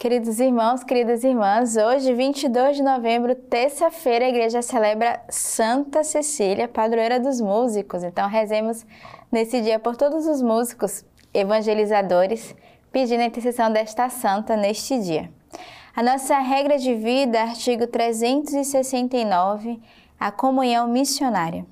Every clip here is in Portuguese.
Queridos irmãos, queridas irmãs, hoje, 22 de novembro, terça-feira, a igreja celebra Santa Cecília, padroeira dos músicos. Então, rezemos nesse dia por todos os músicos evangelizadores, pedindo a intercessão desta santa neste dia. A nossa regra de vida, artigo 369, a comunhão missionária.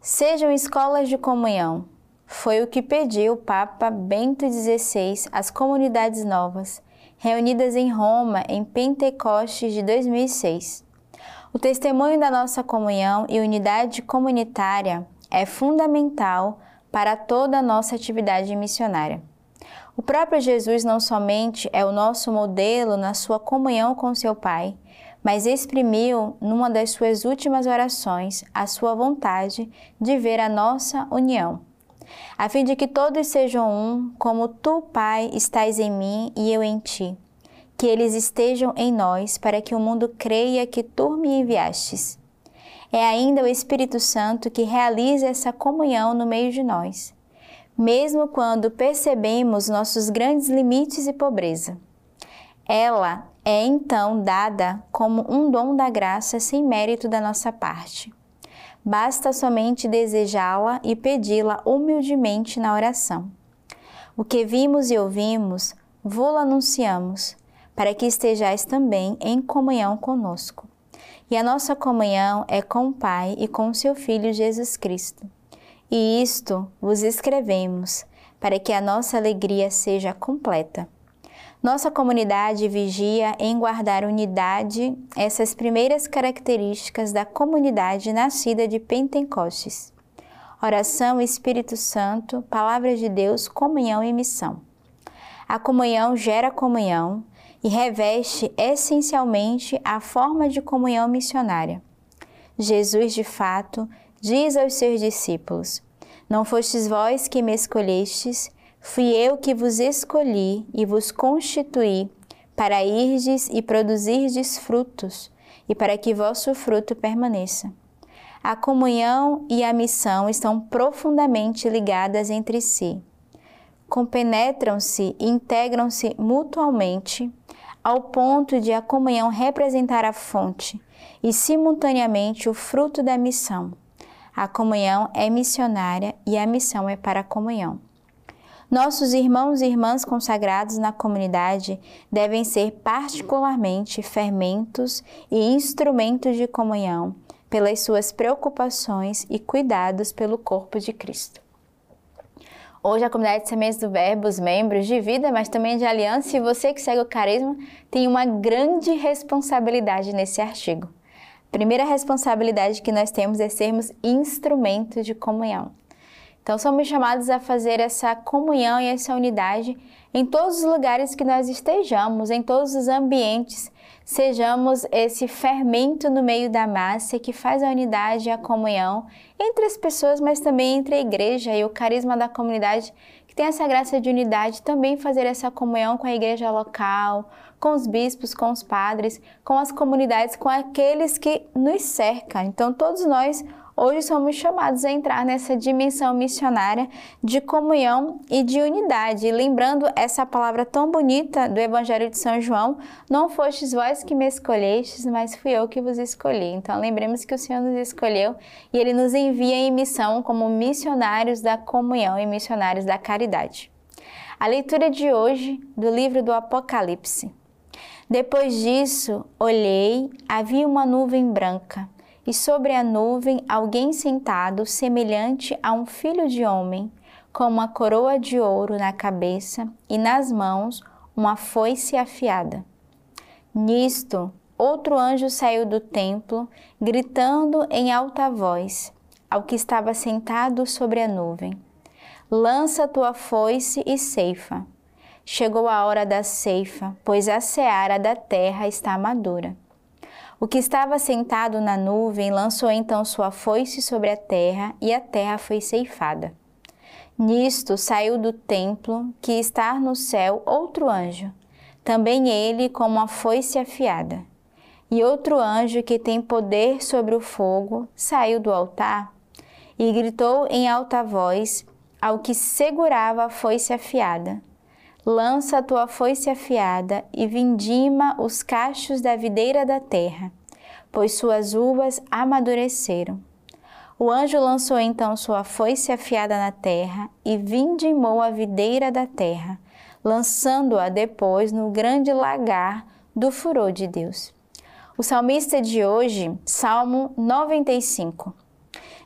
Sejam escolas de comunhão. Foi o que pediu o Papa Bento XVI às comunidades novas reunidas em Roma em Pentecostes de 2006. O testemunho da nossa comunhão e unidade comunitária é fundamental para toda a nossa atividade missionária. O próprio Jesus não somente é o nosso modelo na sua comunhão com seu Pai, mas exprimiu numa das suas últimas orações a sua vontade de ver a nossa união a fim de que todos sejam um, como tu, Pai, estás em mim e eu em ti. Que eles estejam em nós, para que o mundo creia que tu me enviastes. É ainda o Espírito Santo que realiza essa comunhão no meio de nós, mesmo quando percebemos nossos grandes limites e pobreza. Ela é então dada como um dom da graça sem mérito da nossa parte. Basta somente desejá-la e pedi-la humildemente na oração. O que vimos e ouvimos, vô-lo anunciamos, para que estejais também em comunhão conosco. E a nossa comunhão é com o Pai e com seu Filho Jesus Cristo. E isto vos escrevemos, para que a nossa alegria seja completa. Nossa comunidade vigia em guardar unidade, essas primeiras características da comunidade nascida de Pentecostes. Oração, Espírito Santo, Palavra de Deus, comunhão e missão. A comunhão gera comunhão e reveste essencialmente a forma de comunhão missionária. Jesus, de fato, diz aos seus discípulos: Não fostes vós que me escolhestes, Fui eu que vos escolhi e vos constituí para irdes e produzirdes frutos, e para que vosso fruto permaneça. A comunhão e a missão estão profundamente ligadas entre si. Compenetram-se e integram-se mutualmente, ao ponto de a comunhão representar a fonte e, simultaneamente, o fruto da missão. A comunhão é missionária e a missão é para a comunhão. Nossos irmãos e irmãs consagrados na comunidade devem ser particularmente fermentos e instrumentos de comunhão pelas suas preocupações e cuidados pelo corpo de Cristo. Hoje a comunidade de sementes do Verbo, os membros de vida, mas também de aliança, e você que segue o carisma, tem uma grande responsabilidade nesse artigo. primeira responsabilidade que nós temos é sermos instrumentos de comunhão. Então, somos chamados a fazer essa comunhão e essa unidade em todos os lugares que nós estejamos, em todos os ambientes, sejamos esse fermento no meio da massa que faz a unidade e a comunhão entre as pessoas, mas também entre a igreja e o carisma da comunidade, que tem essa graça de unidade, também fazer essa comunhão com a igreja local, com os bispos, com os padres, com as comunidades, com aqueles que nos cercam. Então, todos nós hoje somos chamados a entrar nessa dimensão missionária de comunhão e de unidade. Lembrando essa palavra tão bonita do Evangelho de São João: Não fostes vós que me escolhestes, mas fui eu que vos escolhi. Então lembremos que o Senhor nos escolheu e ele nos envia em missão como missionários da comunhão e missionários da caridade. A leitura de hoje do livro do Apocalipse. Depois disso, olhei, havia uma nuvem branca e sobre a nuvem alguém sentado, semelhante a um filho de homem, com uma coroa de ouro na cabeça e nas mãos uma foice afiada. Nisto, outro anjo saiu do templo, gritando em alta voz ao que estava sentado sobre a nuvem: Lança tua foice e ceifa. Chegou a hora da ceifa, pois a seara da terra está madura. O que estava sentado na nuvem lançou então sua foice sobre a terra, e a terra foi ceifada. Nisto saiu do templo, que está no céu, outro anjo, também ele com uma foice afiada. E outro anjo que tem poder sobre o fogo saiu do altar e gritou em alta voz ao que segurava a foice afiada: lança a tua foice afiada e vindima os cachos da videira da terra, pois suas uvas amadureceram. O anjo lançou então sua foice afiada na terra e vindimou a videira da terra, lançando-a depois no grande lagar do furor de Deus. O salmista de hoje, Salmo 95.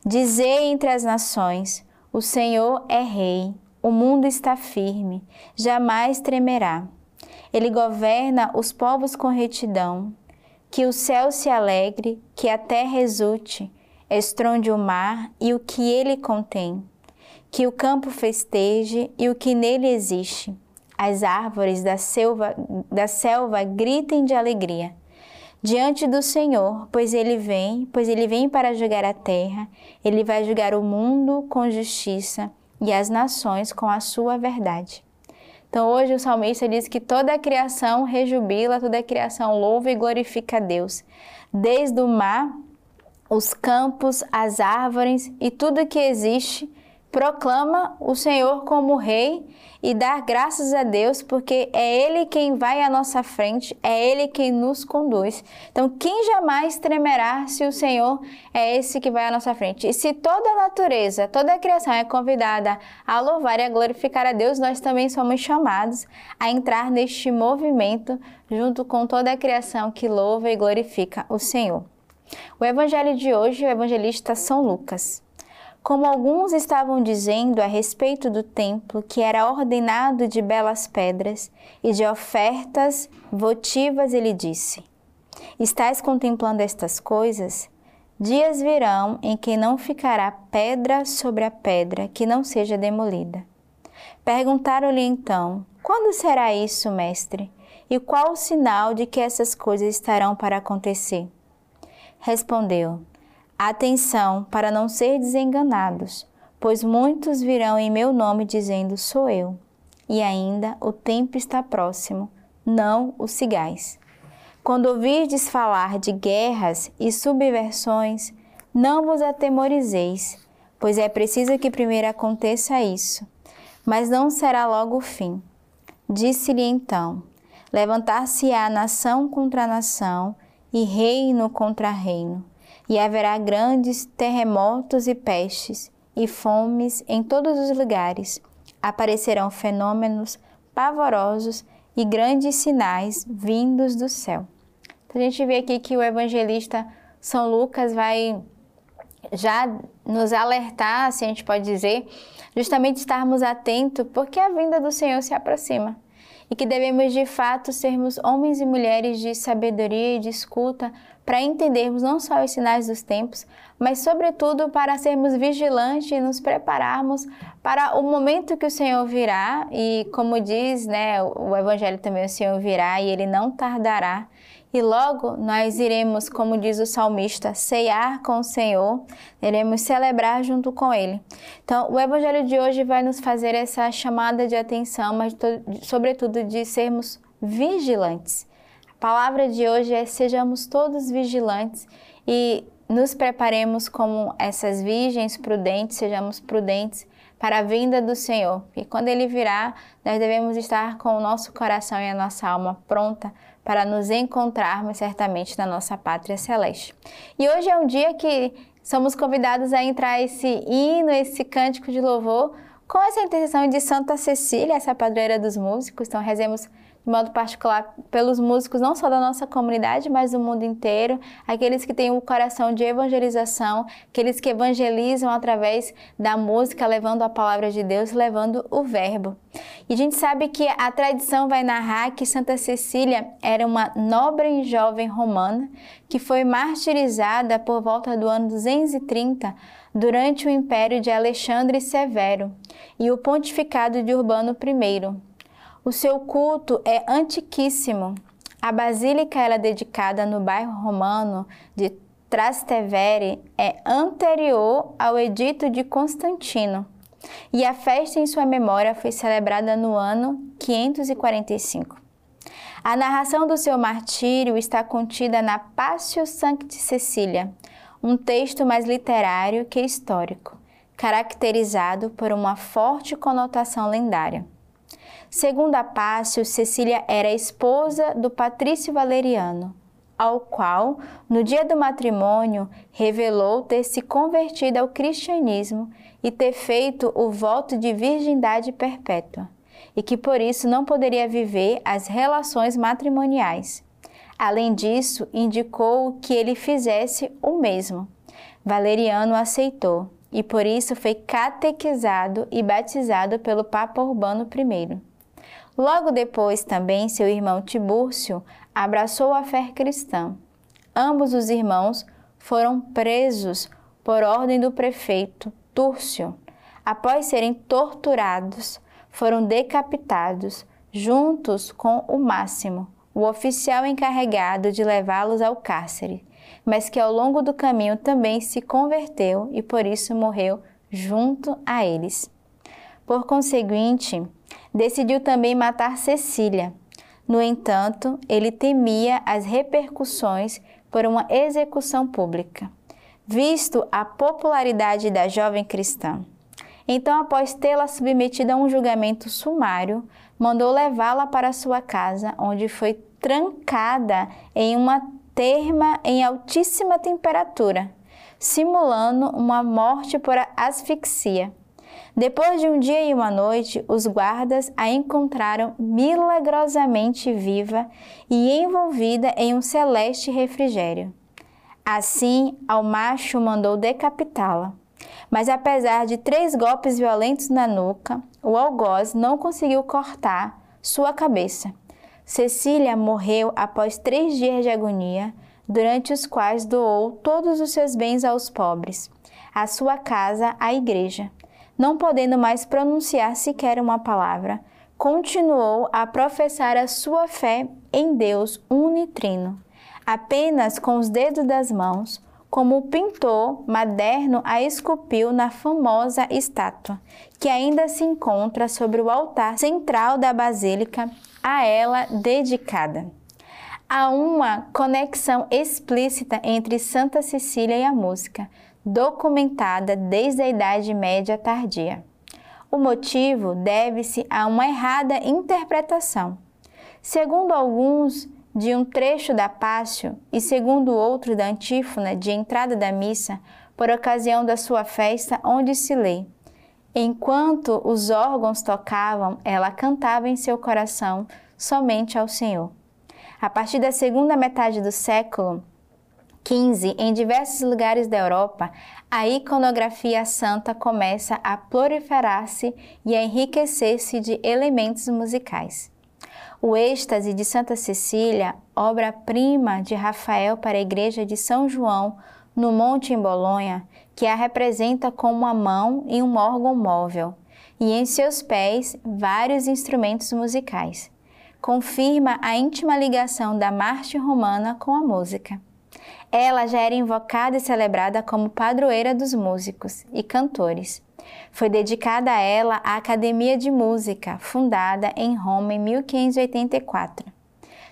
Dizei entre as nações: O Senhor é Rei, o mundo está firme, jamais tremerá. Ele governa os povos com retidão. Que o céu se alegre, que a terra exulte, estronde o mar e o que ele contém. Que o campo festeje e o que nele existe. As árvores da selva, da selva gritem de alegria diante do Senhor, pois ele vem, pois ele vem para julgar a terra, ele vai julgar o mundo com justiça e as nações com a sua verdade. Então hoje o salmista diz que toda a criação rejubila, toda a criação louva e glorifica a Deus. Desde o mar, os campos, as árvores e tudo que existe proclama o Senhor como Rei e dar graças a Deus, porque é Ele quem vai à nossa frente, é Ele quem nos conduz. Então, quem jamais tremerá se o Senhor é esse que vai à nossa frente? E se toda a natureza, toda a criação é convidada a louvar e a glorificar a Deus, nós também somos chamados a entrar neste movimento junto com toda a criação que louva e glorifica o Senhor. O evangelho de hoje, o evangelista São Lucas. Como alguns estavam dizendo a respeito do templo, que era ordenado de belas pedras e de ofertas votivas, ele disse: Estais contemplando estas coisas? Dias virão em que não ficará pedra sobre a pedra que não seja demolida. Perguntaram-lhe então: Quando será isso, mestre? E qual o sinal de que essas coisas estarão para acontecer? Respondeu: Atenção para não ser desenganados, pois muitos virão em meu nome dizendo: Sou eu. E ainda o tempo está próximo, não o sigais. Quando ouvirdes falar de guerras e subversões, não vos atemorizeis, pois é preciso que primeiro aconteça isso, mas não será logo o fim. Disse-lhe então: Levantar-se-á nação contra nação e reino contra reino e haverá grandes terremotos e pestes e fomes em todos os lugares. Aparecerão fenômenos pavorosos e grandes sinais vindos do céu. Então, a gente vê aqui que o evangelista São Lucas vai já nos alertar, se a gente pode dizer, justamente estarmos atentos, porque a vinda do Senhor se aproxima e que devemos de fato sermos homens e mulheres de sabedoria e de escuta para entendermos não só os sinais dos tempos, mas sobretudo para sermos vigilantes e nos prepararmos para o momento que o Senhor virá e como diz, né, o evangelho também o Senhor virá e ele não tardará. E logo nós iremos, como diz o salmista, ceiar com o Senhor, iremos celebrar junto com Ele. Então, o Evangelho de hoje vai nos fazer essa chamada de atenção, mas sobretudo de sermos vigilantes. Palavra de hoje é sejamos todos vigilantes e nos preparemos como essas virgens prudentes, sejamos prudentes para a vinda do Senhor. E quando Ele virá, nós devemos estar com o nosso coração e a nossa alma pronta para nos encontrarmos certamente na nossa pátria celeste. E hoje é um dia que somos convidados a entrar esse hino, esse cântico de louvor com essa intercessão de Santa Cecília, essa padroeira dos músicos. Então rezemos de modo particular pelos músicos não só da nossa comunidade, mas do mundo inteiro, aqueles que têm um coração de evangelização, aqueles que evangelizam através da música, levando a palavra de Deus, levando o verbo. E a gente sabe que a tradição vai narrar que Santa Cecília era uma nobre e jovem romana que foi martirizada por volta do ano 230 durante o império de Alexandre Severo e o pontificado de Urbano I. O seu culto é antiquíssimo. A basílica ela é dedicada no bairro romano de Trastevere é anterior ao edito de Constantino. E a festa em sua memória foi celebrada no ano 545. A narração do seu martírio está contida na Passio Sancti Cecília, um texto mais literário que histórico, caracterizado por uma forte conotação lendária. Segundo a Pácio, Cecília era esposa do Patrício Valeriano, ao qual, no dia do matrimônio, revelou ter se convertido ao cristianismo e ter feito o voto de virgindade perpétua, e que por isso não poderia viver as relações matrimoniais. Além disso, indicou que ele fizesse o mesmo. Valeriano aceitou e por isso foi catequizado e batizado pelo Papa Urbano I. Logo depois, também, seu irmão Tibúrcio abraçou a fé cristã. Ambos os irmãos foram presos por ordem do prefeito Túrcio. Após serem torturados, foram decapitados, juntos com o Máximo, o oficial encarregado de levá-los ao cárcere, mas que ao longo do caminho também se converteu e por isso morreu junto a eles. Por conseguinte, decidiu também matar Cecília. No entanto, ele temia as repercussões por uma execução pública, visto a popularidade da jovem cristã. Então, após tê-la submetida a um julgamento sumário, mandou levá-la para sua casa, onde foi trancada em uma terma em altíssima temperatura, simulando uma morte por asfixia. Depois de um dia e uma noite, os guardas a encontraram milagrosamente viva e envolvida em um celeste refrigério. Assim, ao macho mandou decapitá-la. Mas apesar de três golpes violentos na nuca, o algoz não conseguiu cortar sua cabeça. Cecília morreu após três dias de agonia, durante os quais doou todos os seus bens aos pobres, a sua casa à igreja não podendo mais pronunciar sequer uma palavra, continuou a professar a sua fé em Deus unitrino, apenas com os dedos das mãos, como o pintor moderno a esculpiu na famosa estátua, que ainda se encontra sobre o altar central da basílica, a ela dedicada. Há uma conexão explícita entre Santa Cecília e a música, documentada desde a Idade Média tardia. O motivo deve-se a uma errada interpretação. Segundo alguns, de um trecho da Pássio e segundo outro da antífona de entrada da missa, por ocasião da sua festa, onde se lê: Enquanto os órgãos tocavam, ela cantava em seu coração somente ao Senhor. A partir da segunda metade do século, 15, em diversos lugares da Europa, a iconografia santa começa a proliferar-se e a enriquecer-se de elementos musicais. O êxtase de Santa Cecília, obra-prima de Rafael para a igreja de São João, no Monte em Bolonha, que a representa com uma mão e um órgão móvel, e em seus pés vários instrumentos musicais. Confirma a íntima ligação da Marte romana com a música. Ela já era invocada e celebrada como padroeira dos músicos e cantores. Foi dedicada a ela a Academia de Música, fundada em Roma em 1584.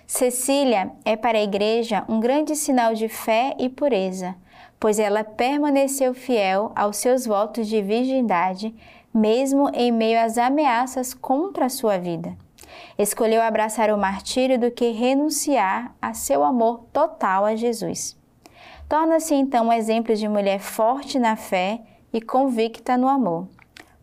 Cecília é para a Igreja um grande sinal de fé e pureza, pois ela permaneceu fiel aos seus votos de virgindade, mesmo em meio às ameaças contra a sua vida. Escolheu abraçar o martírio do que renunciar a seu amor total a Jesus. Torna-se então um exemplo de mulher forte na fé e convicta no amor.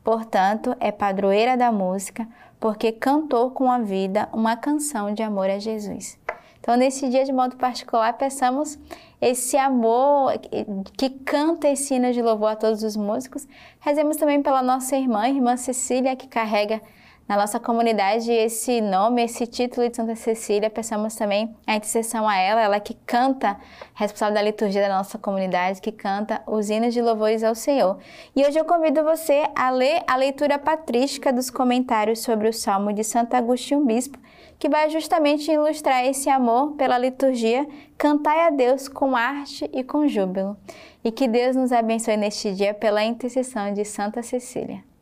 Portanto, é padroeira da música porque cantou com a vida uma canção de amor a Jesus. Então, nesse dia, de modo particular, peçamos esse amor que canta esse hino de louvor a todos os músicos. Rezemos também pela nossa irmã, irmã Cecília, que carrega na nossa comunidade esse nome, esse título de Santa Cecília. Peçamos também a intercessão a ela, ela que canta, responsável da liturgia da nossa comunidade, que canta os hinos de louvores ao Senhor. E hoje eu convido você a ler a leitura patrística dos comentários sobre o Salmo de Santo Agostinho Bispo, que vai justamente ilustrar esse amor pela liturgia, cantai a Deus com arte e com júbilo. E que Deus nos abençoe neste dia pela intercessão de Santa Cecília.